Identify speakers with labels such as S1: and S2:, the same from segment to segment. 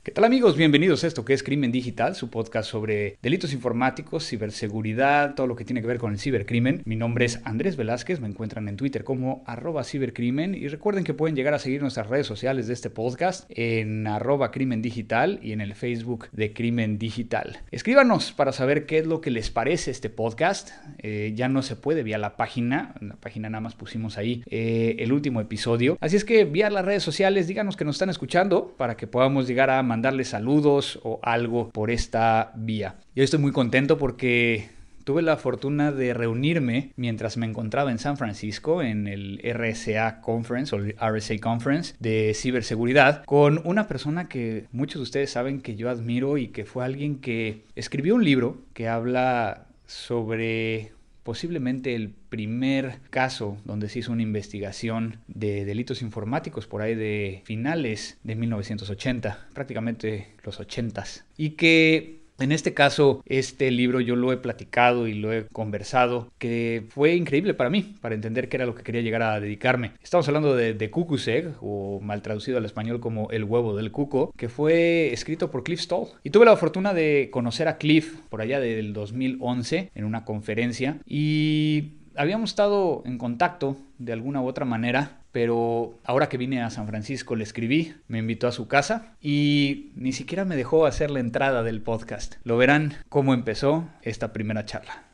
S1: ¿Qué tal amigos? Bienvenidos a esto que es Crimen Digital, su podcast sobre delitos informáticos, ciberseguridad, todo lo que tiene que ver con el cibercrimen. Mi nombre es Andrés Velázquez, me encuentran en Twitter como arroba cibercrimen y recuerden que pueden llegar a seguir nuestras redes sociales de este podcast en arroba crimen digital y en el Facebook de Crimen Digital. Escríbanos para saber qué es lo que les parece este podcast. Eh, ya no se puede vía la página, en la página nada más pusimos ahí eh, el último episodio. Así es que vía las redes sociales díganos que nos están escuchando para que podamos llegar a mandarle saludos o algo por esta vía. Yo estoy muy contento porque tuve la fortuna de reunirme mientras me encontraba en San Francisco en el RSA Conference o el RSA Conference de ciberseguridad con una persona que muchos de ustedes saben que yo admiro y que fue alguien que escribió un libro que habla sobre posiblemente el primer caso donde se hizo una investigación de delitos informáticos por ahí de finales de 1980, prácticamente los 80s, y que en este caso, este libro yo lo he platicado y lo he conversado, que fue increíble para mí, para entender qué era lo que quería llegar a dedicarme. Estamos hablando de, de Cucuseg, o mal traducido al español como El huevo del cuco, que fue escrito por Cliff Stoll. Y tuve la fortuna de conocer a Cliff por allá del 2011 en una conferencia y habíamos estado en contacto de alguna u otra manera pero ahora que vine a San Francisco le escribí, me invitó a su casa y ni siquiera me dejó hacer la entrada del podcast. Lo verán cómo empezó esta primera charla.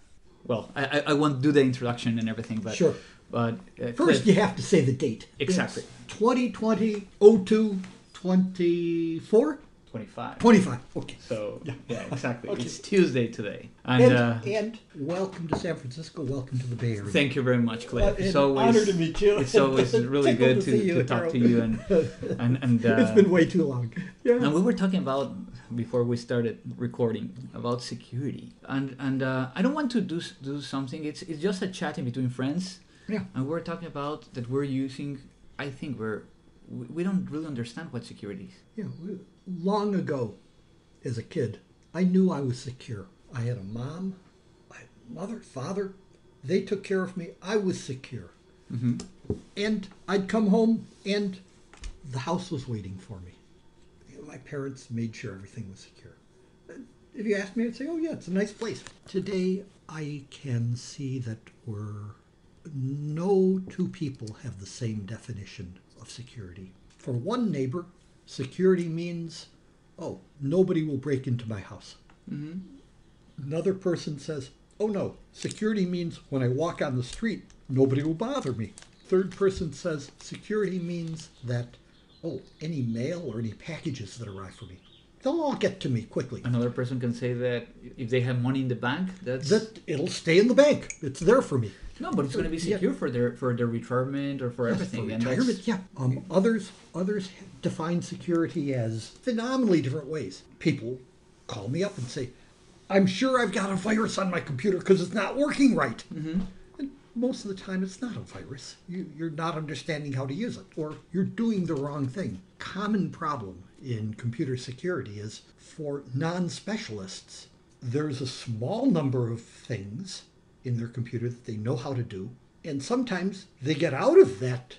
S2: Well, I, I won't do the introduction and everything, but
S3: Sure.
S2: But uh,
S3: First, you have to say the date.
S2: Exactly.
S3: It's 2020 02 24?
S2: 25.
S3: 25. Okay.
S2: So yeah, exactly.
S3: Okay.
S2: It's Tuesday today, and,
S3: And,
S2: uh,
S3: and welcome to San Francisco. Welcome to the Bay Area.
S2: thank you very much, Cliff.
S3: Uh,
S2: it's always
S3: honor to meet you.
S2: It's always really good
S3: to
S2: to, to talk to you, and and and uh,
S3: it's been way too long. Yeah.
S2: And we were talking about before we started recording about security, and and uh, I don't want to do do something. It's it's just a chatting between friends,
S3: Yeah.
S2: and we're talking about that we're using. I think we're we don't really understand what security is.
S3: Yeah, long ago, as a kid, I knew I was secure. I had a mom, my mother, father. They took care of me. I was secure.
S2: Mm-hmm.
S3: And I'd come home, and the house was waiting for me. You know, My parents made sure everything was secure. If you asked me, I'd say, "Oh yeah, it's a nice place." Today, I can see that we're no two people have the same definition of security. For one neighbor, security means, "Oh, nobody will break into my house."
S2: Mm-hmm.
S3: Another person says, Oh no, security means when I walk on the street, nobody will bother me. Third person says, Security means that, oh, any mail or any packages that arrive for me, they'll all get to me quickly.
S2: Another person can say that if they have money in the bank, that's
S3: That it'll stay in the bank. It's there for me.
S2: No, but it's going to be
S3: Yeah.
S2: secure for their for their retirement or for everything.
S3: For retirement, yeah. Um, others others define security as phenomenally different ways. People call me up and say, "I'm sure I've got a virus on my computer because it's not working right."
S2: Mm-hmm.
S3: And most of the time, it's not a virus. You, you're not understanding how to use it, or you're doing the wrong thing. Common problem in computer security is for non-specialists. There's a small number of things in their computer that they know how to do, and sometimes they get out of that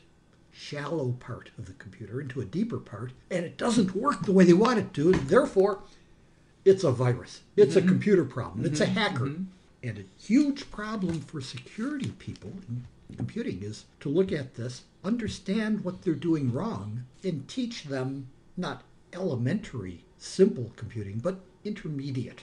S3: shallow part of the computer into a deeper part, and it doesn't work the way they want it to, and therefore it's a virus. It's a mm-hmm. computer problem. It's a mm-hmm. hacker. Mm-hmm. And a huge problem for security people in computing is to look at this, understand what they're doing wrong, and teach them not elementary, simple computing, but intermediate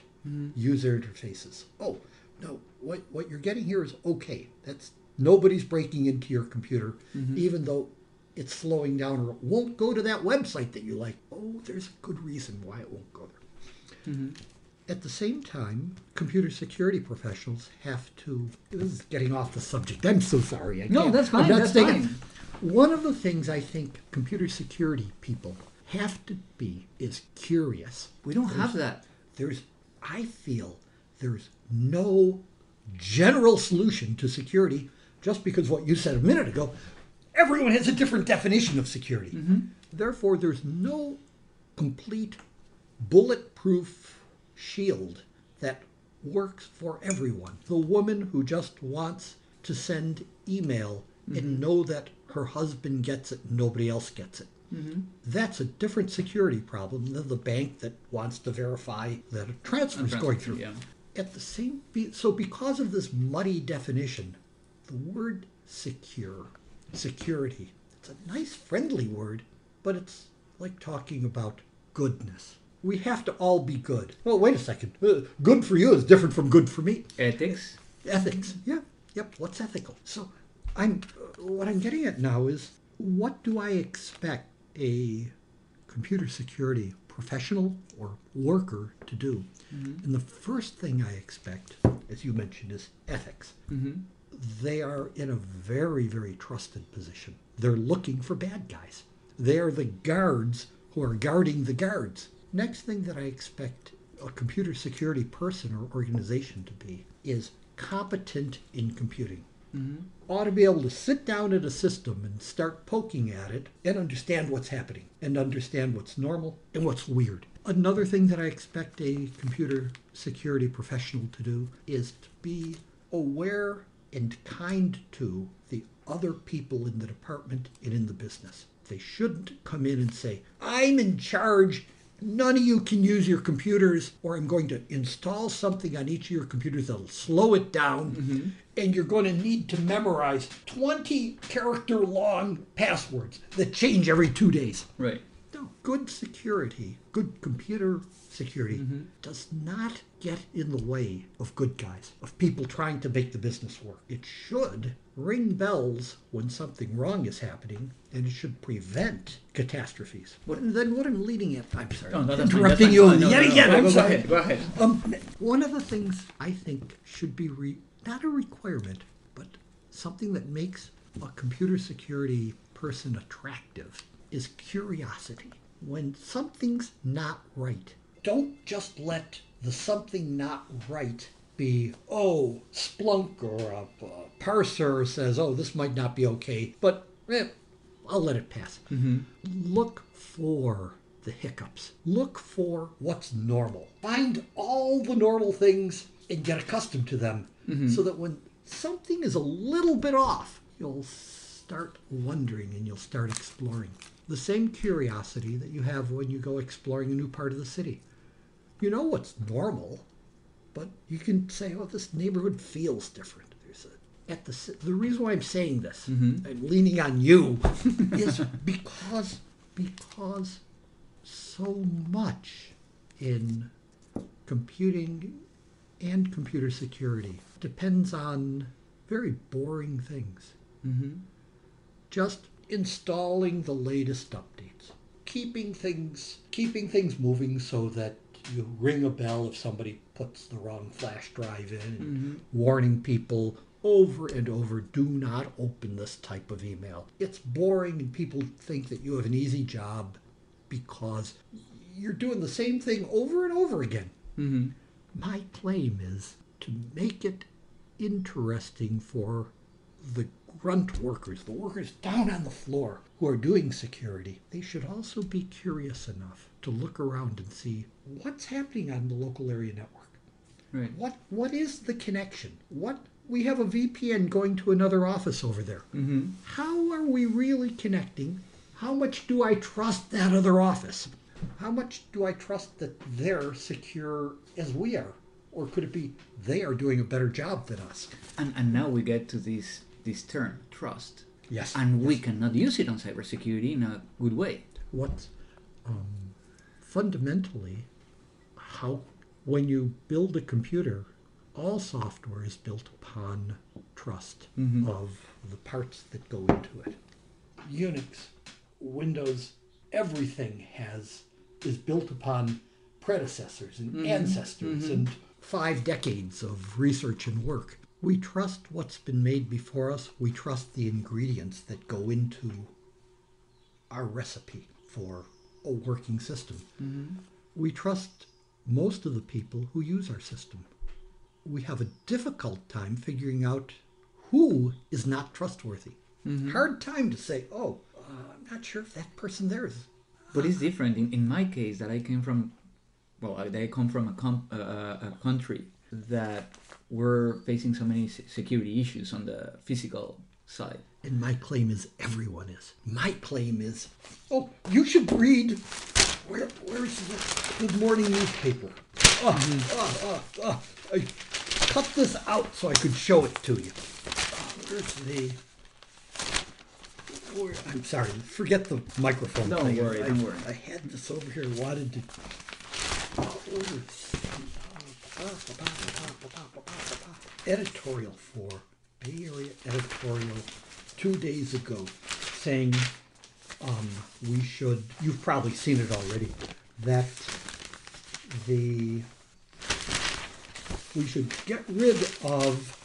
S3: user interfaces. Oh, no, what, what you're getting here is okay. That's nobody's breaking into your computer, mm-hmm. even though it's slowing down or it won't go to that website that you like. Oh, there's a good reason why it won't go there. Mm-hmm. At the same time, computer security professionals have to. This is getting off the subject. I'm so sorry. I
S2: No, that's fine, that's fine.
S3: One of the things I think computer security people have to be is curious.
S2: we don't have that.
S3: There's, I feel, there's no general solution to security just because what you said a minute ago, everyone has a different definition of security. Mm-hmm. Therefore, there's no complete bulletproof shield that works for everyone. The woman who just wants to send email and mm-hmm. know that her husband gets it and nobody else gets it. Mm-hmm. That's a different security problem than the bank that wants to verify that a transfer is going through.
S1: Yeah.
S3: At the same, so because of this muddy definition, the word secure, security, it's a nice, friendly word, but it's like talking about goodness. We have to all be good. Well, wait a second. Uh, Good for you is different from good for me.
S1: Ethics.
S3: Ethics. Yeah. Yep. What's ethical? So, I'm. Uh, what I'm getting at now is, what do I expect a computer security professional or worker to do? Mm-hmm. And the first thing I expect, as you mentioned, is ethics. Mm-hmm. They are in a very, very trusted position. They're looking for bad guys. They are the guards who are guarding the guards. Next thing that I expect a computer security person or organization to be is competent in computing. Mm-hmm. Ought to be able to sit down at a system and start poking at it and understand what's happening and understand what's normal and what's weird. Another thing that I expect a computer security professional to do is to be aware and kind to the other people in the department and in the business. They shouldn't come in and say, I'm in charge. None of you can use your computers, or I'm going to install something on each of your computers that'll slow it down, mm-hmm. and you're going to need to memorize 20 character long passwords that change every two days.
S1: Right.
S3: No, good security, good computer security
S1: Mm-hmm.
S3: does not get in the way of good guys, of people trying to make the business work. It should ring bells when something wrong is happening, and it should prevent catastrophes. What, and then what I'm leading at, I'm sorry,
S1: No, no,
S3: interrupting you.
S1: No,
S3: yet
S1: no, no,
S3: again.
S1: go-
S3: I'm
S1: go ahead, go ahead.
S3: Um, one of the things I think should be re- not a requirement, but something that makes a computer security person attractive is curiosity. When something's not right, don't just let the something not right be, oh, Splunk or a, a parser says, oh, this might not be okay, but eh, I'll let it pass. Look for the hiccups. Look for what's normal. Find all the normal things and get accustomed to them so that when something is a little bit off, you'll start wondering and you'll start exploring. The same curiosity that you have when you go exploring a new part of the city. You know what's normal, but you can say, "Oh, this neighborhood feels different." There's a at the the reason why I'm saying this, mm-hmm. I'm leaning on you, is because because so much in computing and computer security depends on very boring things. Mm-hmm. Just installing the latest updates, keeping things keeping things moving so that you ring a bell if somebody puts the wrong flash drive in, and mm-hmm. warning people over and over do not open this type of email. It's boring and people think that you have an easy job because you're doing the same thing over and over again. Mm-hmm. My claim is to make it interesting for the grunt workers, the workers down on the floor who are doing security. They should also be curious enough to look around and see what's happening on the local area network.
S1: Right.
S3: What what is the connection? What we have a VPN going to another office over there. Mm-hmm. How are we really connecting? How much do I trust that other office? How much do I trust that they're secure as we are? Or could it be they are doing a better job than us?
S1: And, and now we get to this this term, trust.
S3: Yes.
S1: And we cannot use it on cybersecurity in a good way.
S3: what um, fundamentally how when you build a computer all software is built upon trust mm-hmm. of the parts that go into it unix windows everything has is built upon predecessors and mm-hmm. ancestors mm-hmm. and five decades of research and work we trust what's been made before us we trust the ingredients that go into our recipe for a working system. We trust most of the people who use our system. We have a difficult time figuring out who is not trustworthy. Hard time to say, oh, uh, I'm not sure if that person there is.
S1: But it's different. In, in my case, that I came from well, I- they come from a, com- uh, uh, a country that we're facing so many security issues on the physical side.
S3: And my claim is everyone is. My claim is, oh, you should read. Where, where's the Good Morning newspaper? Oh, oh, oh, oh. I cut this out so I could show it to you. Oh, where's the? Where, I'm sorry. Forget the microphone.
S1: Don't
S3: thing.
S1: worry,
S3: I,
S1: don't worry.
S3: I had this over here. Wanted to. Oh, where's- editorial for Bay Area editorial two days ago saying um, we should, you've probably seen it already, that the, we should get rid of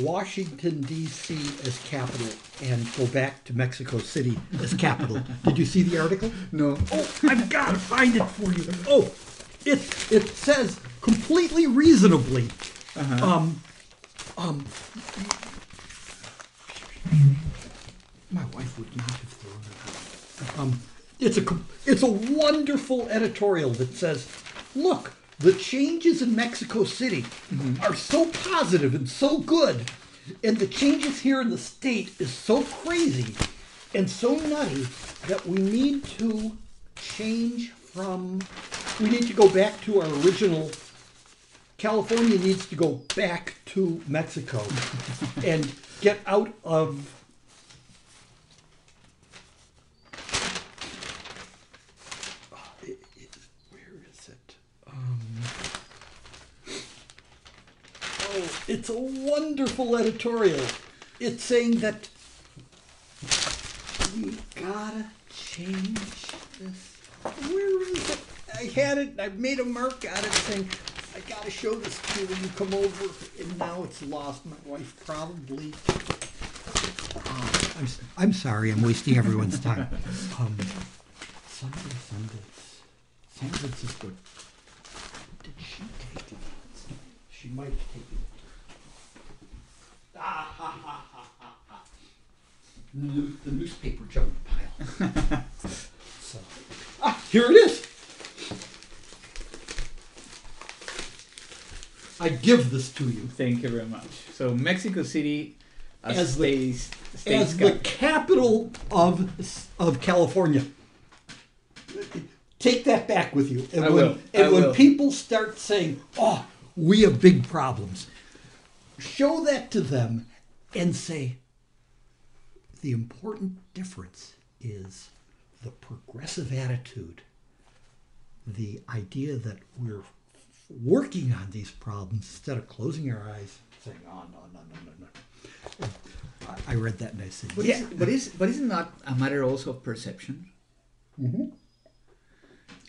S3: Washington DC as capital and go back to Mexico City as capital. Did you see the article?
S1: No.
S3: Oh, I've got to find it for you. Oh, it it says completely reasonably. Um, um, my wife would not have thrown it out. Um, it's a it's a wonderful editorial that says, look, the changes in Mexico City are so positive and so good, and the changes here in the state is so crazy and so nutty that we need to change from we need to go back to our original California needs to go back to Mexico and get out of It- it- where is it? Um, oh, it's a wonderful editorial. It's saying that we gotta change this. Where is it? I had it. I made a mark on it saying, I gotta show this to you when you come over. And now it's lost. My wife probably. Oh, I'm, I'm sorry. I'm wasting everyone's time. Um, Sunday, Sundays. Is good. Did she take it? She might have taken it. Ah, ha, ha, ha, ha, ha. The newspaper junk pile. so, ah, here it is. I give this to you
S1: Thank you very much. So Mexico City as,
S3: As the-
S1: stays
S3: as the
S1: capital.
S3: capital of of California. Take that back with you. And
S1: I
S3: when,
S1: will.
S3: And
S1: I
S3: when
S1: will.
S3: people start saying, "Oh, we have big problems," show that to them and say, "The important difference is the progressive attitude, the idea that we're working on these problems instead of closing our eyes, saying, "Oh no, no, no, no, no." I- read that and I said,
S1: But,
S3: "Yeah."
S1: is, but is but is it not a matter also of perception?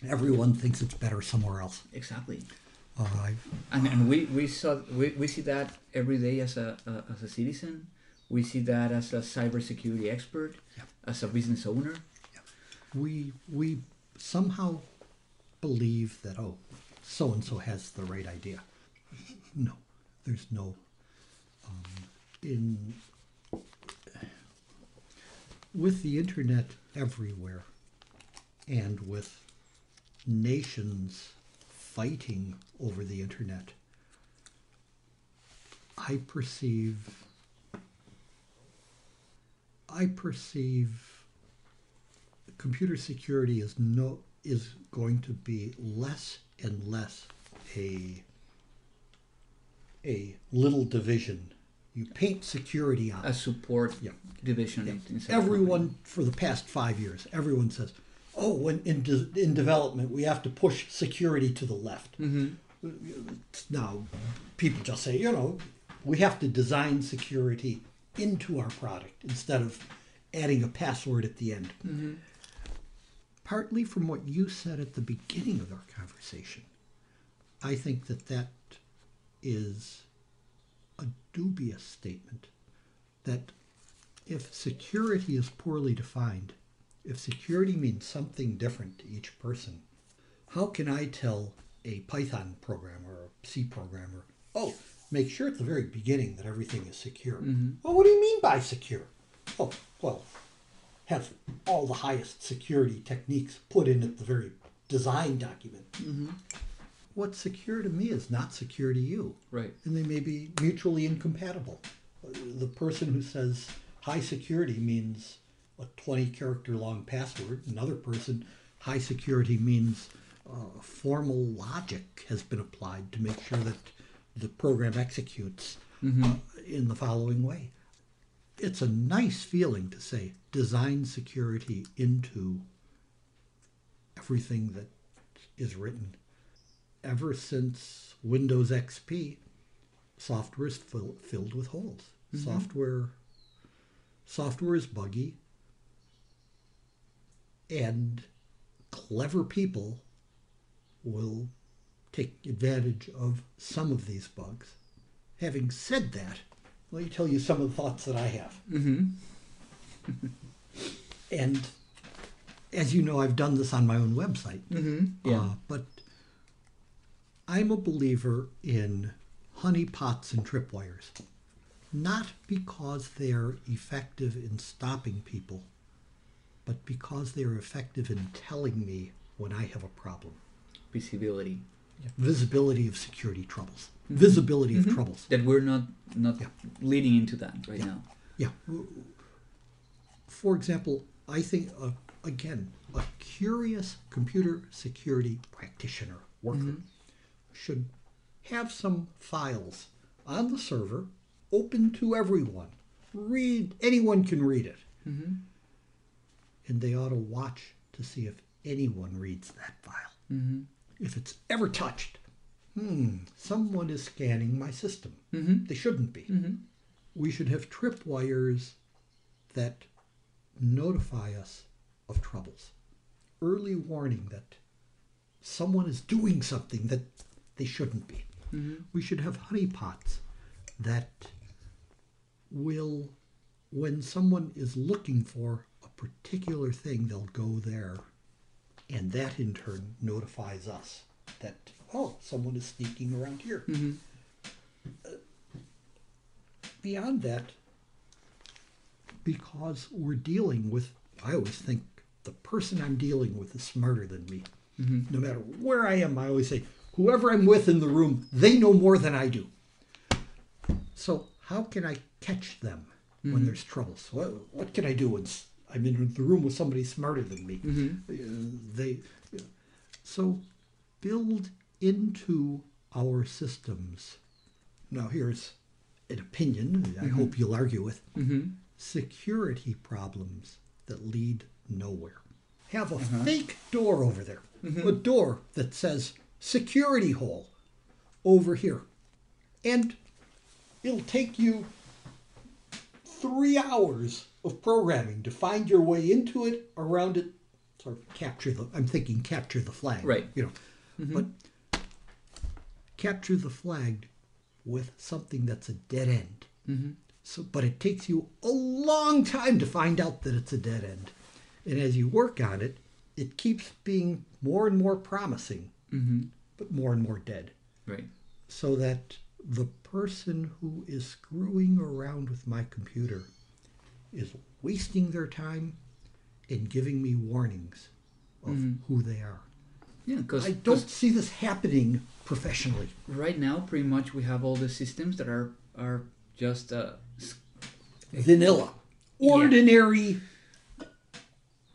S3: Everyone thinks it's better somewhere else.
S1: Exactly.
S3: Uh, I,
S1: And, and we, we saw we, we see that every day as a, a as a citizen. We see that as a cybersecurity expert,
S3: Yeah.
S1: as a business owner.
S3: we we somehow believe that oh, so and so has the right idea. No, there's no. Um, in with the internet everywhere, and with nations fighting over the internet, I perceive. I perceive computer security is no is going to be less and less a a little division. You paint security on
S1: A support
S3: Yeah.
S1: division.
S3: yeah. Everyone for the past five years, everyone says, "Oh, when in de- in development, we have to push security to the left." Mm-hmm. Now, people just say, you know, we have to design security into our product instead of adding a password at the end. Mm-hmm. Partly from what you said at the beginning of our conversation, I think that that is a dubious statement. That if security is poorly defined, if security means something different to each person, how can I tell a Python programmer or a C programmer, oh, make sure at the very beginning that everything is secure? Oh, what do you mean by secure? Oh, well, have all the highest security techniques put in at the very design document. What's secure to me is not secure to you.
S1: Right.
S3: And they may be mutually incompatible. The person who says high security means a 20 character long password. Another person, high security means uh, formal logic has been applied to make sure that the program executes uh, in the following way. It's a nice feeling to say design security into everything that is written. Ever since Windows XP, software is fill, filled with holes. Mm-hmm. Software software is buggy and clever people will take advantage of some of these bugs. Having said that, let me tell you some of the thoughts that I have. and as you know, I've done this on my own website.
S1: Yeah.
S3: Uh, but I'm a believer in honeypots and tripwires, not because they're effective in stopping people, but because they're effective in telling me when I have a problem.
S1: Visibility.
S3: Visibility of security troubles. Mm-hmm. Visibility of mm-hmm. troubles.
S1: That we're not not
S3: Yeah.
S1: leading into that right now.
S3: Yeah. For example, I think, uh, again, a curious computer security practitioner, worker, mm-hmm. should have some files on the server open to everyone. Read, anyone can read it. And they ought to watch to see if anyone reads that file. If it's ever touched, hmm, someone is scanning my system. Mm-hmm. They shouldn't be mm-hmm. we should have tripwires that notify us of troubles. Early warning that someone is doing something that they shouldn't be. Mm-hmm. We should have honeypots that will, when someone is looking for a particular thing, they'll go there. And that in turn notifies us that, oh, someone is sneaking around here mm-hmm. uh, beyond that, because we're dealing with, I always think the person I'm dealing with is smarter than me. Mm-hmm. No matter where I am, I always say, whoever I'm with in the room, they know more than I do. So, how can I catch them when mm-hmm. there's troubles? What, what can I do when I'm in the room with somebody smarter than me? Mm-hmm. Uh, they, so, build into our systems. Now, here's an opinion I hope mm-hmm. you'll argue with mm-hmm. security problems that lead nowhere. Have a uh-huh. fake door over there, a door that says security hole over here. And it'll take you three hours of programming to find your way into it, around it, sort of capture the, I'm thinking capture the flag.
S1: Right.
S3: You know, mm-hmm. but capture the flag with something that's a dead end. Mm-hmm. So, but it takes you a long time to find out that it's a dead end. And as you work on it, it keeps being more and more promising, mm-hmm. but more and more dead.
S1: Right.
S3: So that the person who is screwing around with my computer is wasting their time and giving me warnings of who they are.
S1: Yeah, because
S3: I don't see this happening professionally.
S1: right now, pretty much we have all the systems that are are just uh,
S3: vanilla, ordinary,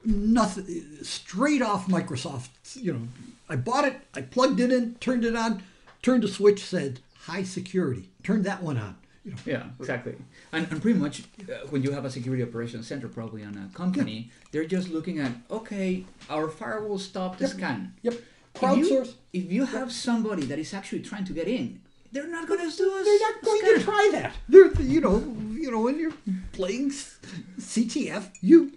S3: nothing, straight off Microsoft. You know, I bought it, I plugged it in, turned it on, turned a switch, said high security, turned that one on. You know,
S1: Yeah, exactly. And, and pretty much uh, when you have a security operations center, probably on a company, they're just looking at, okay, our firewall stopped the
S3: Yep.
S1: scan.
S3: yep,
S1: If you-
S3: crowdsource.
S1: If you have somebody that is actually trying to get in, they're not going to do a
S3: They're not going
S1: scan.
S3: to try that. They're, you know, you know, when you're playing CTF, you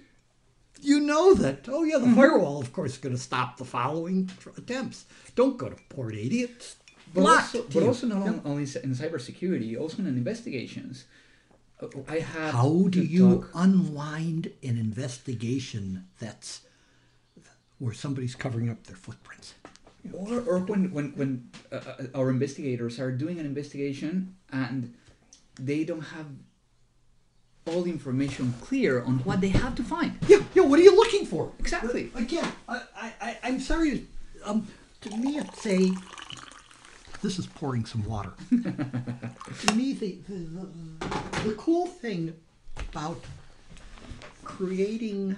S3: you know that. Oh yeah, the firewall, of course, is going to stop the following tr- attempts. Don't go to port eighty. It's
S1: But
S3: blocked.
S1: also, but also not
S3: Yep.
S1: on- only in cybersecurity, also in investigations. Uh, I have.
S3: How do you
S1: talk-
S3: unwind an investigation that's where somebody's covering up their footprints?
S1: or, or when when when uh, uh, our investigators are doing an investigation and they don't have all the information clear on what they have to find.
S3: Yeah, yeah. What are you looking for?
S1: Exactly.
S3: Again, I, I, I- I'm sorry. Um, to me, it's a. This is pouring some water. to me, the, the, the, the cool thing about creating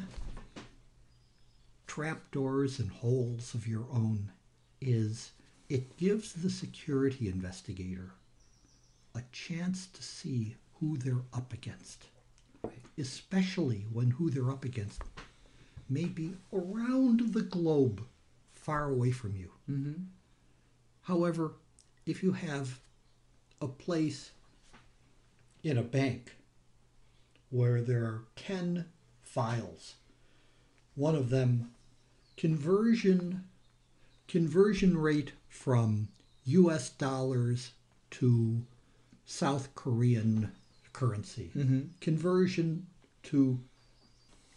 S3: trapdoors and holes of your own is it gives the security investigator a chance to see who they're up against, especially when who they're up against may be around the globe, far away from you.
S1: Mm-hmm.
S3: However, if you have a place in a bank where there are 10 files, one of them conversion conversion rate from US dollars to South Korean currency, mm-hmm. conversion to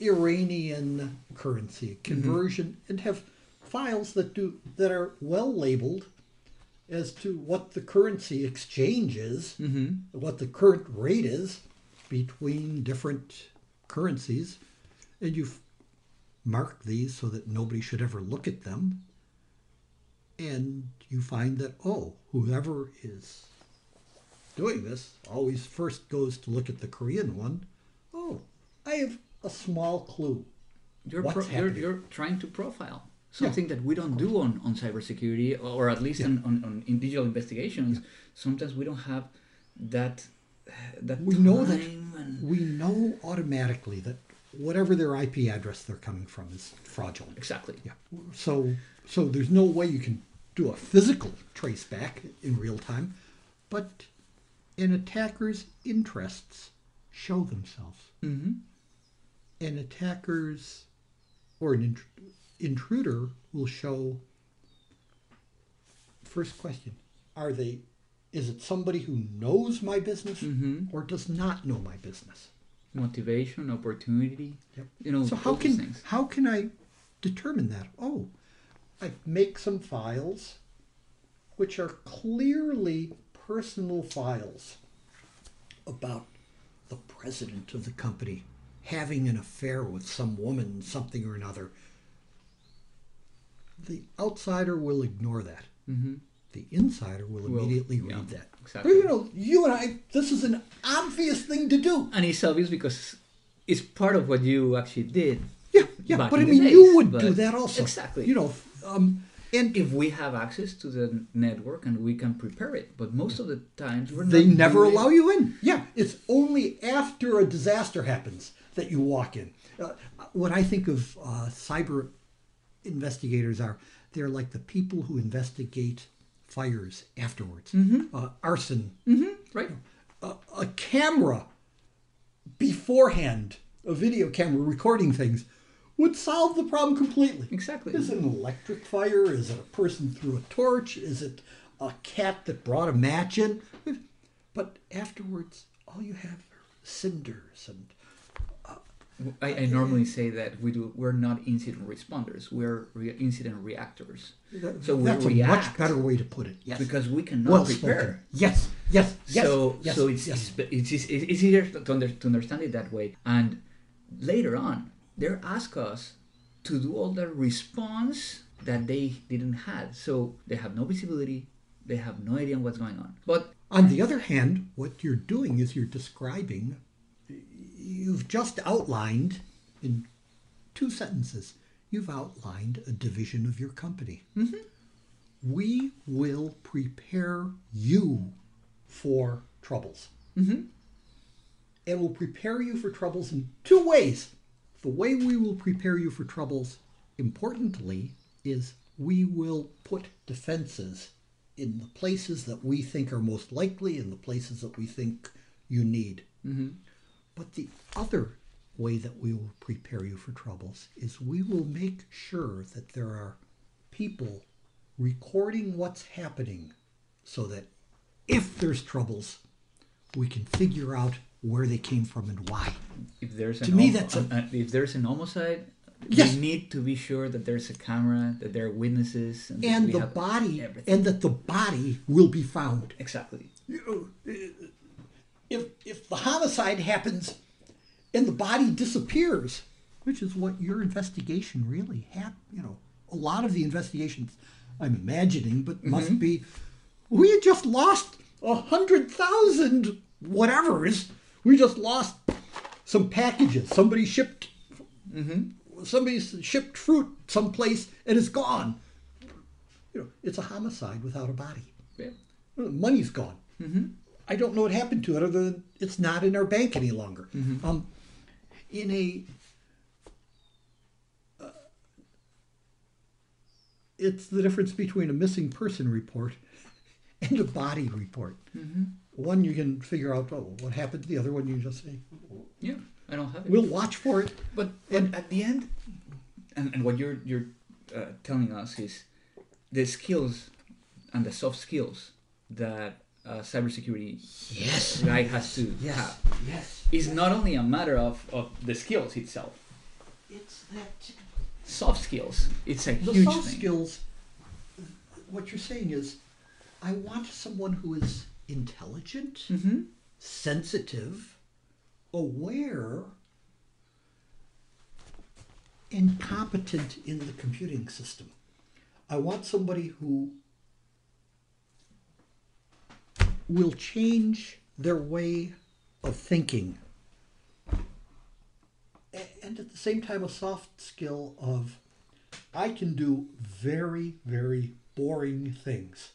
S3: Iranian currency, conversion, and have files that do that are well labeled as to what the currency exchange is, mm-hmm. what the current rate is between different currencies, and you mark these so that nobody should ever look at them. And you find that, oh, whoever is doing this always first goes to look at the Korean one. Oh, I have a small clue.
S1: You're, pro- you're, you're trying to profile something that we don't do on, on cybersecurity or at least on, on, on in digital investigations. Sometimes we don't have that that
S3: We know that
S1: and
S3: we know automatically that whatever their IP address they're coming from is fraudulent.
S1: exactly.
S3: Yeah. So so there's no way you can do a physical trace back in real time, but an attacker's interests show themselves.
S1: Mm-hmm.
S3: An attacker's or an int- intruder will show. First question: Are they? Is it somebody who knows my business
S1: Mhm.
S3: or does not know my business?
S1: Motivation, opportunity.
S3: Yep.
S1: You know,
S3: so how can
S1: things.
S3: how can I determine that? Oh, I make some files which are clearly personal files about the president of the company having an affair with some woman, something or another. The outsider will ignore that.
S1: Mm-hmm.
S3: The insider will
S1: Will,
S3: immediately
S1: yeah,
S3: read that.
S1: exactly.
S3: You know, you and I. This is an obvious thing to do.
S1: And it's obvious because it's part of what you actually did.
S3: Yeah, yeah. but I mean,
S1: days,
S3: you would do that also.
S1: Exactly.
S3: You know, um, and
S1: if we have access to the network and we can prepare it, but most of the times we're
S3: they never allow you in. Yeah, it's only after a disaster happens that you walk in. Uh, what I think of uh, cyber investigators are they're like the people who investigate fires afterwards, uh, arson,
S1: right.
S3: a, a camera beforehand, a video camera recording things, would solve the problem completely.
S1: Exactly.
S3: Is it an electric fire? Is it a person threw a torch? Is it a cat that brought a match in? But afterwards, all you have are cinders and
S1: I, I normally say that we do. We're not incident responders. We're re- incident reactors.
S3: that-
S1: So we
S3: that's a much better way to put it. Yes.
S1: because we cannot
S3: well
S1: prepare.
S3: spoken. Yes. Yes. Yes.
S1: so
S3: yes,
S1: so it's,
S3: yes.
S1: it's, it's, it's, it's easier to, under, to understand it that way. And later on, they ask us to do all the response that they didn't have. So they have no visibility. They have no idea what's going on. But
S3: On the other hand, what you're doing is you're describing, you've just outlined in two sentences, you've outlined a division of your company. Mm-hmm. We will prepare you for troubles. Mm-hmm. And we'll prepare you for troubles in two ways. The way we will prepare you for troubles, importantly, is we will put defenses in the places that we think are most likely and the places that we think you need. Mm-hmm. But the other way that we will prepare you for troubles is we will make sure that there are people recording what's happening so that if there's troubles, we can figure out where they came from and why.
S1: if there's an
S3: To me, that's a-
S1: an- an- if there's an homicide,
S3: Yes.
S1: we need to be sure that there's a camera, that there are witnesses, and,
S3: And the body
S1: everything.
S3: and that the body will be found.
S1: exactly.
S3: Uh, if if the homicide happens and the body disappears, which is what your investigation really hap you know a lot of the investigations I'm imagining, but mm-hmm. must be we just lost a hundred thousand whatever's. We just lost some packages. Somebody shipped mm-hmm. somebody shipped fruit someplace and it's gone. You know, it's a homicide without a body.
S1: Yeah.
S3: Money's gone. Mm-hmm. I don't know what happened to it other than it's not in our bank any longer. Um, in a, uh, it's the difference between a missing person report and a body report. One you can figure out oh, what happened. The other one you just say
S1: Yeah, I don't have it.
S3: we'll watch for it.
S1: But, but at the end, and, and what you're you're uh, telling us is the skills and the soft skills that uh, cybersecurity
S3: Yes.
S1: right has to
S3: Yes.
S1: have
S3: Yes.
S1: is not only a matter of, of the skills itself.
S3: It's that
S1: Soft skills, it's a
S3: the
S1: huge
S3: soft
S1: thing.
S3: skills. What you're saying is, I want someone who is intelligent,
S1: Mm-hmm.
S3: sensitive, aware, and competent in the computing system. I want somebody who will change their way of thinking. And at the same time, a soft skill of I can do very, very boring things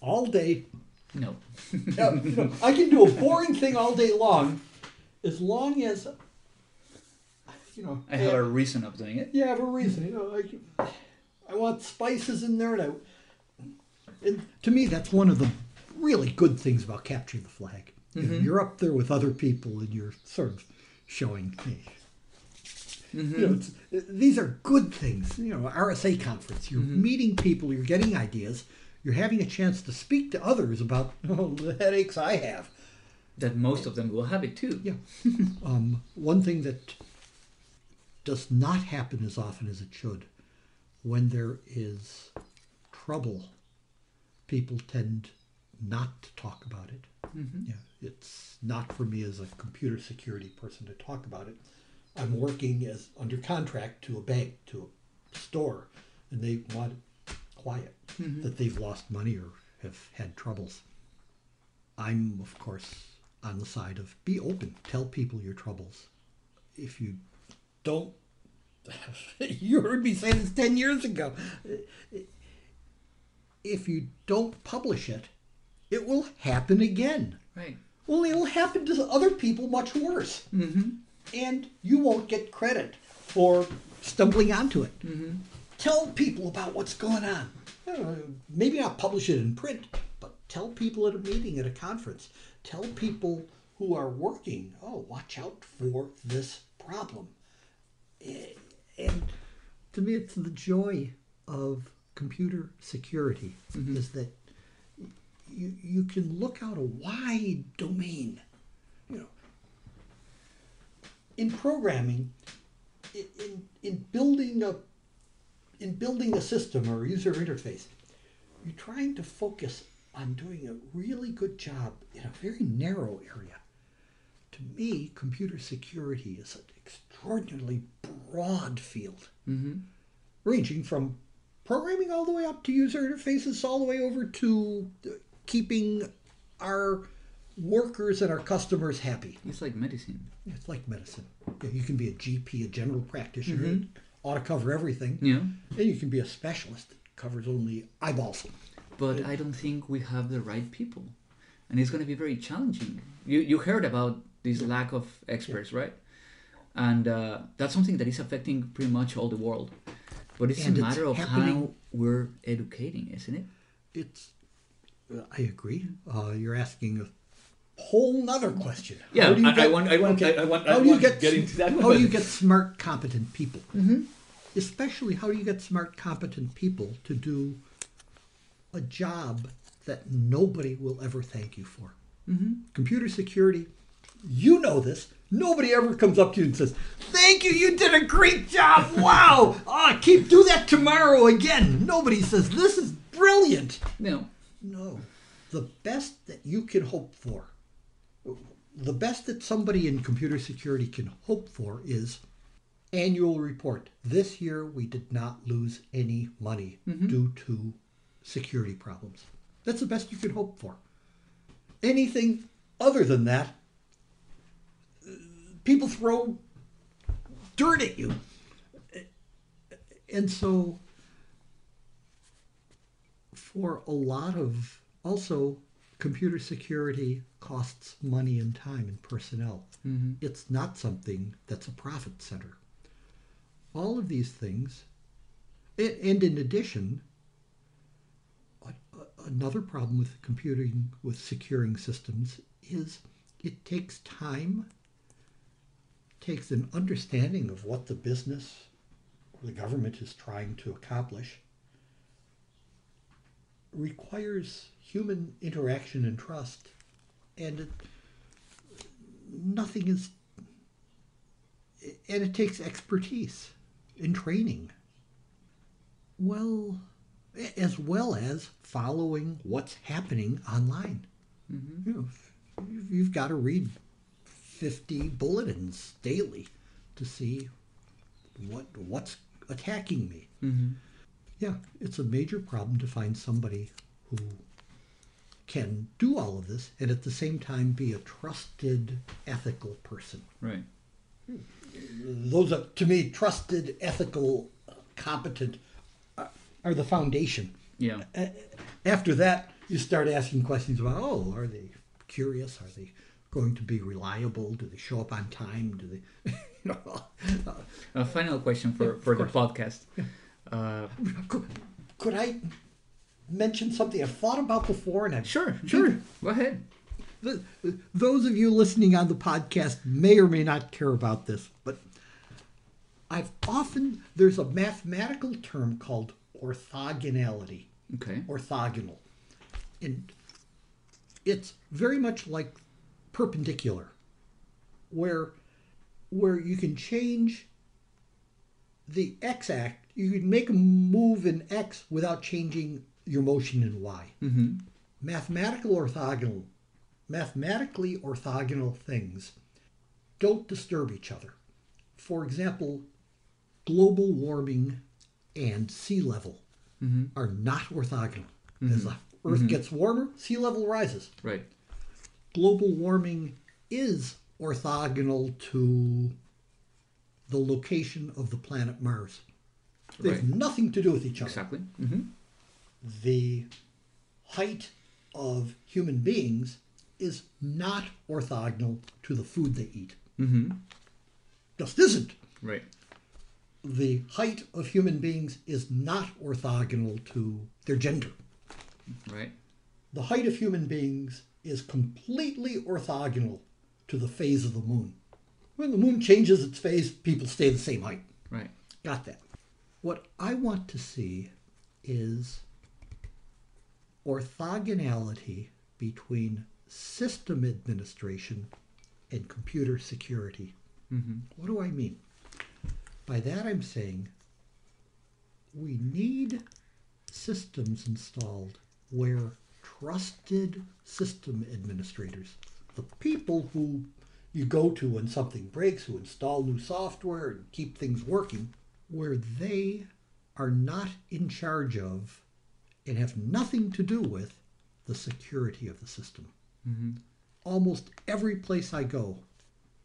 S3: all day
S1: No.
S3: yeah, you know, I can do a boring thing all day long, as long as you know.
S1: I have a reason of doing it.
S3: yeah, I have a reason. You know, I, I want spices in there, and I. And to me, that's one of the really good things about capturing the flag. You know, mm-hmm. you're up there with other people, and you're sort of showing. Hey, You know, mm-hmm. it's, these are good things. You know, RSA conference. You're mm-hmm. meeting people. You're getting ideas. You're having a chance to speak to others about oh, the headaches I have.
S1: That most of them will have it too.
S3: Yeah. um, one thing that does not happen as often as it should, when there is trouble, people tend not to talk about it. Mm-hmm. Yeah, it's not for me as a computer security person to talk about it. I'm working as under contract to a bank, to a store, and they want it quiet mm-hmm. that they've lost money or have had troubles. I'm, of course, on the side of be open, tell people your troubles. If you don't, you heard me say this 10 years ago. If you don't publish it, it will happen again.
S1: Right.
S3: Only it'll happen to other people much worse.
S1: Mm-hmm.
S3: And you won't get credit for stumbling onto it. Tell people about what's going on. Uh, maybe not publish it in print, but tell people at a meeting, at a conference. Tell people who are working, oh, watch out for this problem. Eh, And to me, it's the joy of computer security is that you, you can look out a wide domain. You know, in programming, in, in, in building a in building a system or a user interface, you're trying to focus on doing a really good job in a very narrow area. To me, computer security is an extraordinarily broad field,
S1: Mm-hmm.
S3: ranging from programming all the way up to user interfaces, all the way over to uh, keeping our workers and our customers happy.
S1: It's like medicine.
S3: It's like medicine. Yeah, You can be a GP, a general practitioner, it ought to cover everything.
S1: Yeah.
S3: And you can be a specialist that covers only eyeballs.
S1: But I don't think we have the right people. And it's going to be very challenging. You, you heard about this lack of experts, right? And uh, that's something that is affecting pretty much all the world. But it's
S3: And
S1: a
S3: it's
S1: matter of
S3: happening-
S1: how we're educating, isn't it?
S3: It's, I agree. Uh, you're asking a whole nother question.
S1: Yeah,
S3: How do you
S1: I- I
S3: get-
S1: want- I want- I- I want- I
S3: how do you get,
S1: get into that
S3: How do you get smart, competent people? Mm-hmm. Especially, how do you get smart, competent people to do a job that nobody will ever thank you for? Mm-hmm. Computer security, you know this. Nobody ever comes up to you and says, "Thank you, you did a great job. Wow, ah, keep do that tomorrow again." Nobody says this is brilliant.
S1: No.
S3: No. The best that you can hope for, the best that somebody in computer security can hope for is annual report. This year we did not lose any money mm-hmm. due to security problems. That's the best you can hope for. Anything other than that, people throw dirt at you. And so, for a lot of also computer security costs money and time and personnel. Mm-hmm. It's not something that's a profit center. All of these things, and in addition, another problem with computing with securing systems is it takes time, takes an understanding of what the business or the government is trying to accomplish, requires human interaction and trust, and it, nothing is, and it takes expertise and training. Well, as well as following what's happening online. Mm-hmm. You know, you've- you've got to read 50 bulletins daily to see what what's attacking me. Mm-hmm. Yeah, it's a major problem to find somebody who can do all of this and at the same time be a trusted, ethical person.
S1: Right.
S3: Those are, to me, trusted, ethical, competent are, are the foundation.
S1: Yeah.
S3: After that, you start asking questions about, oh, are they curious? Are they going to be reliable? Do they show up on time? Do they, you know, uh,
S1: A final question for, for the podcast. Uh,
S3: could, could I mention something I've thought about before? And I've
S1: sure, sure. Go ahead.
S3: Th- those of you listening on the podcast may or may not care about this, but I've often there's a mathematical term called orthogonality,
S1: Okay.
S3: orthogonal, and it's very much like perpendicular, where where you can change the x-act, you can make a move in x without changing your motion in y.
S1: Mm-hmm.
S3: mathematical orthogonal mathematically orthogonal things don't disturb each other. For example global warming and sea level mm-hmm. are not orthogonal. Mm-hmm. As the earth mm-hmm. gets warmer sea level rises.
S1: Right.
S3: global warming is orthogonal to the location of the planet mars they have nothing to do with each other
S1: Exactly. Mm-hmm.
S3: the height of human beings is not orthogonal to the food they eat.
S1: Mm-hmm.
S3: Just isn't.
S1: Right.
S3: The height of human beings is not orthogonal to their gender.
S1: Right.
S3: The height of human beings is completely orthogonal to the phase of the moon. When the moon changes its phase, people stay the same height.
S1: Right.
S3: Got that. What I want to see is orthogonality between system administration and computer security. Mm-hmm. What do I mean? By that, I'm saying we need systems installed where trusted system administrators, the people who you go to when something breaks, who install new software and keep things working, where they are not in charge of and have nothing to do with the security of the system. Mm-hmm. Almost every place I go,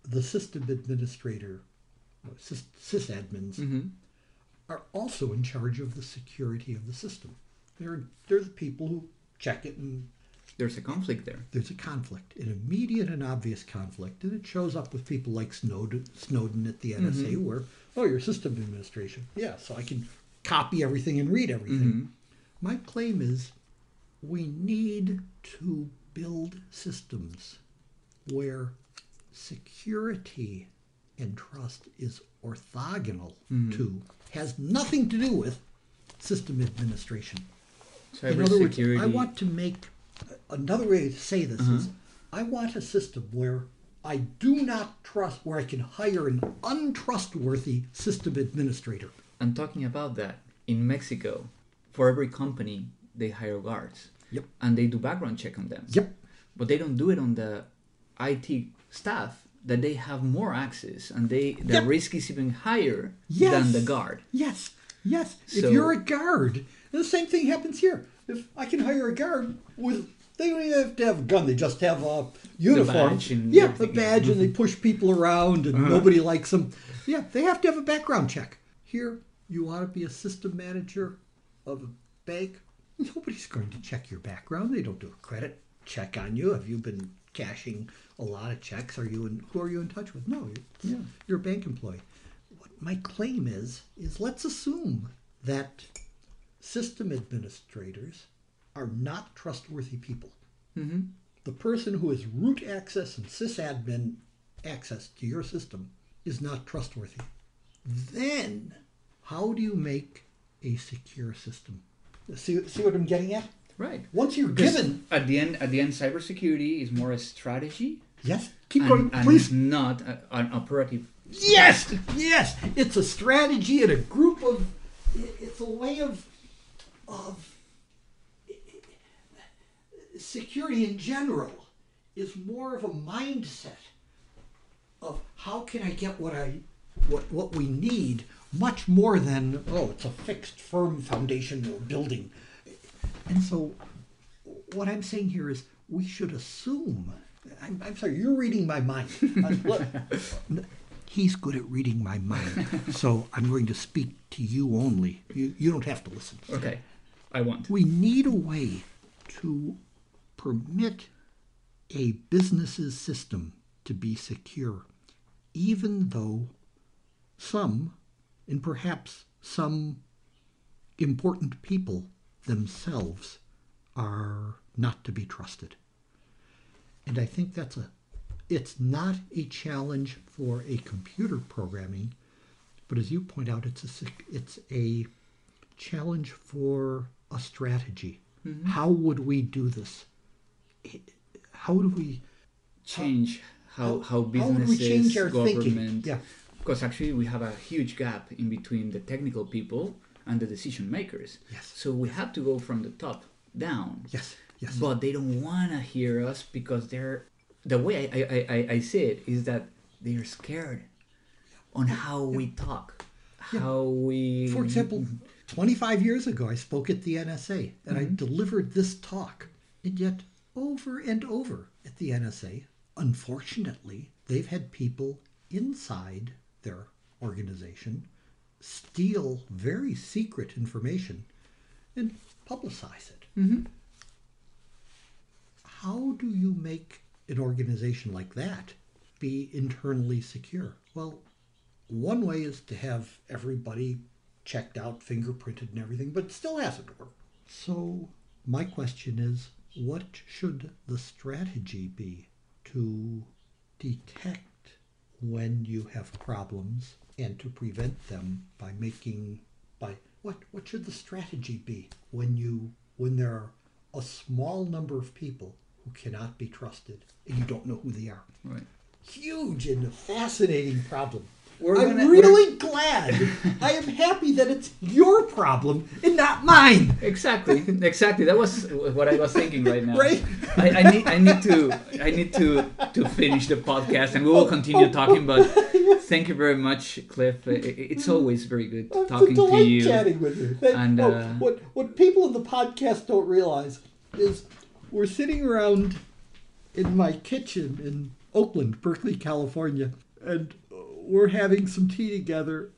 S3: the system administrator, or sys, sysadmins,
S1: Mm-hmm.
S3: are also in charge of the security of the system. They're, they're the people who check it and
S1: There's a conflict there.
S3: there's a conflict, an immediate and obvious conflict, and it shows up with people like Snowden, Snowden at the NSA, mm-hmm. where oh, your system administration, yeah, so I can copy everything and read everything. Mm-hmm. My claim is we need to build systems where security and trust is orthogonal mm-hmm. to, has nothing to do with system administration. In other words, I want to make another way to say this is uh-huh. I want a system where I do not trust, where I can hire an untrustworthy system administrator.
S1: I'm talking about that. In Mexico, for every company, they hire guards.
S3: Yep.
S1: And they do background check on them.
S3: Yep.
S1: But they don't do it on the IT staff that they have more access and they the
S3: Yep.
S1: risk is even higher
S3: Yes.
S1: than the guard.
S3: Yes, yes.
S1: So-
S3: if you're a guard, the same thing happens here. If I can hire a guard with, they don't even have to have a gun. They just have a uniform.
S1: badge and
S3: yeah, a
S1: everything,
S3: badge, and they mm-hmm. push people around, and uh-huh. nobody likes them. Yeah, they have to have a background check. Here, you want to be a system manager of a bank. Nobody's going to check your background. They don't do a credit check on you. Have you been cashing a lot of checks? Are you in? Who are you in touch with? No, you're, you're a bank employee what my claim is is let's assume that system administrators are not trustworthy people.
S1: Mm-hmm.
S3: The person who has root access and sysadmin access to your system is not trustworthy. Then, how do you make a secure system? See, see what I'm getting at?
S1: Right.
S3: Once you're
S1: Because
S3: given,
S1: at the end, at the end, cybersecurity is more a strategy
S3: yes, keep
S1: and,
S3: going,
S1: and
S3: please.
S1: not a, an operative.
S3: Yes, yes. It's a strategy and a group of. It's a way of of security in general is more of a mindset of how can I get what I what what we need much more than oh it's a fixed firm foundation or building. And so what I'm saying here is we should assume. I'm, I'm sorry, you're reading my mind. Uh, he's good at reading my mind, so I'm going to speak to you only. You, you don't have to listen.
S1: Okay, I want.
S3: We need a way to permit a business's system to be secure, even though some, and perhaps some important people themselves, are not to be trusted. And I think that's a it's not a challenge for a computer programming, but as you point out, it's a it's a challenge for a strategy. Mm-hmm. How would we do this? How do we?
S1: change how,
S3: how-
S1: how
S3: how
S1: businesses,
S3: change our thinking?
S1: government.
S3: Yeah.
S1: Because actually, we have a huge gap in between the technical people and the decision makers.
S3: Yes.
S1: So we have to go from the top down.
S3: Yes, yes.
S1: But they don't want to hear us because they're the way I, I, I, I see it is that they're scared on how we talk, how we.
S3: For example, 25 years ago, I spoke at the NSA and I mm-hmm. delivered this talk. And yet, over and over at the NSA, unfortunately, they've had people inside their organization steal very secret information and publicize it. Mm-hmm. How do you make an organization like that be internally secure? Well, one way is to have everybody checked out, fingerprinted, and everything, but it still hasn't worked. So, my question is what should the strategy be to detect when you have problems and to prevent them by making by what what should the strategy be when you when there are a small number of people who cannot be trusted and you don't know who they are
S1: Right.
S3: huge and fascinating problem.
S1: We're
S3: I'm
S1: gonna-
S3: really glad. I am happy that it's your problem and not mine.
S1: Exactly, exactly. That was what I was thinking right now.
S3: Right?
S1: I, I need, I need to, I need to, to finish the podcast, and we will continue talking. But thank you very much, Cliff. It's always very good
S3: It's
S1: talking to you.
S3: chatting with you. That-
S1: And,
S3: oh,
S1: uh,
S3: what what people in the podcast don't realize is we're sitting around in my kitchen in Oakland, Berkeley, California, and we're having some tea together,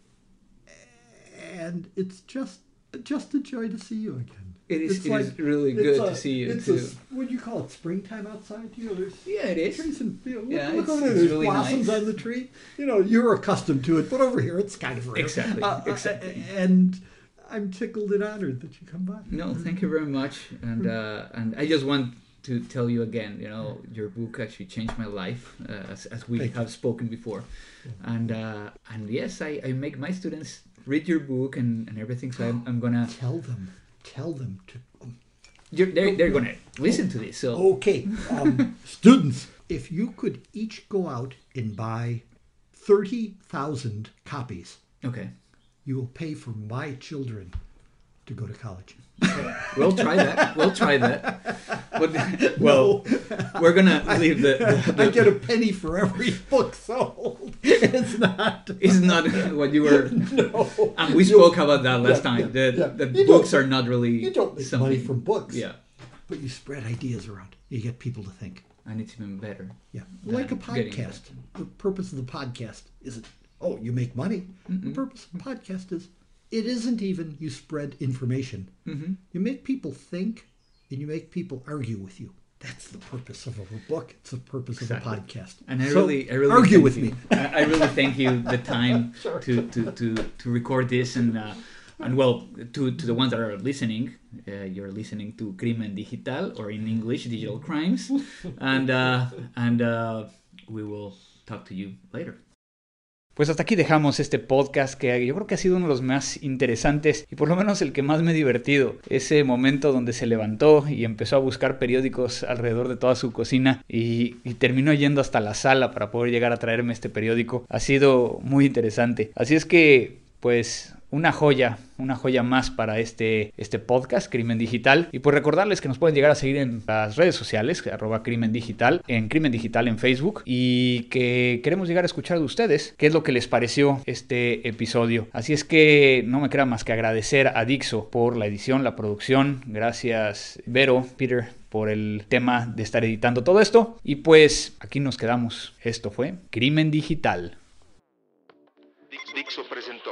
S3: and it's just just a joy to see you again.
S1: It is-
S3: It's
S1: it is really good
S3: a-
S1: to see you,
S3: it's
S1: too.
S3: A, what do you call it? Springtime outside? You know, there's
S1: Yeah, it is.
S3: trees and you know,
S1: Yeah,
S3: look
S1: it's-
S3: over there. There's
S1: really
S3: blossoms
S1: nice.
S3: on the tree. You know, you're accustomed to it, but over here it's kind of rare.
S1: Exactly,
S3: Uh, uh,
S1: exactly.
S3: and I'm tickled and honored that you come by.
S1: No, thank you very much, and uh, and I just want to tell you again. You know, your book actually changed my life, uh, as, as we
S3: Thank you.
S1: have spoken before, and uh, and yes, I, I make my students read your book and, and everything. So I'm, I'm gonna
S3: Tell them, tell them to.
S1: you're, they're they're gonna listen to this. So
S3: Okay, um, students, if you could each go out and buy thirty thousand copies,
S1: okay,
S3: you will pay for my children to go to college.
S1: we'll try that. We'll try that.
S4: well, we're gonna leave the. the, the
S3: I get a penny for every book sold. It's not.
S4: it's not what you were.
S3: No.
S4: And we spoke about that last
S3: Yeah,
S4: time.
S3: yeah,
S4: the
S3: yeah.
S4: the
S3: You
S4: books are not really.
S3: You don't make
S4: something.
S3: money from books.
S4: Yeah,
S3: But you spread ideas around. You get people to think.
S4: and it's even better.
S3: Yeah. Like a podcast. The purpose of the podcast isn't, oh, you make money. The purpose of the podcast is, it isn't even you spread information.
S4: Mm-hmm.
S3: You make people think and you make people argue with you. That's the purpose of a book. It's the purpose
S4: Exactly.
S3: of a podcast.
S4: And I
S3: So,
S4: really, I really
S3: argue
S4: thank
S3: with
S4: you.
S3: me.
S4: I, I really thank you the time to, to, to, to record this and uh, and well to, to the ones that are listening. Uh, you're listening to Crimen Digital or in English Digital Crimes, and uh, and uh, we will talk to you later.
S1: Pues hasta aquí dejamos este podcast que yo creo que ha sido uno de los más interesantes y por lo menos el que más me he divertido. Ese momento donde se levantó y empezó a buscar periódicos alrededor de toda su cocina y, y terminó yendo hasta la sala para poder llegar a traerme este periódico ha sido muy interesante. Así es que, pues, una joya, una joya más para este, este podcast, Crimen Digital. Y pues recordarles que nos pueden llegar a seguir en las redes sociales, arroba Crimen Digital, en Crimen Digital en Facebook. Y que queremos llegar a escuchar de ustedes qué es lo que les pareció este episodio. Así es que no me queda más que agradecer a Dixo por la edición, la producción. Gracias, Vero, Peter, por el tema de estar editando todo esto. Y pues aquí nos quedamos. Esto fue Crimen Digital.
S5: Dixo presentó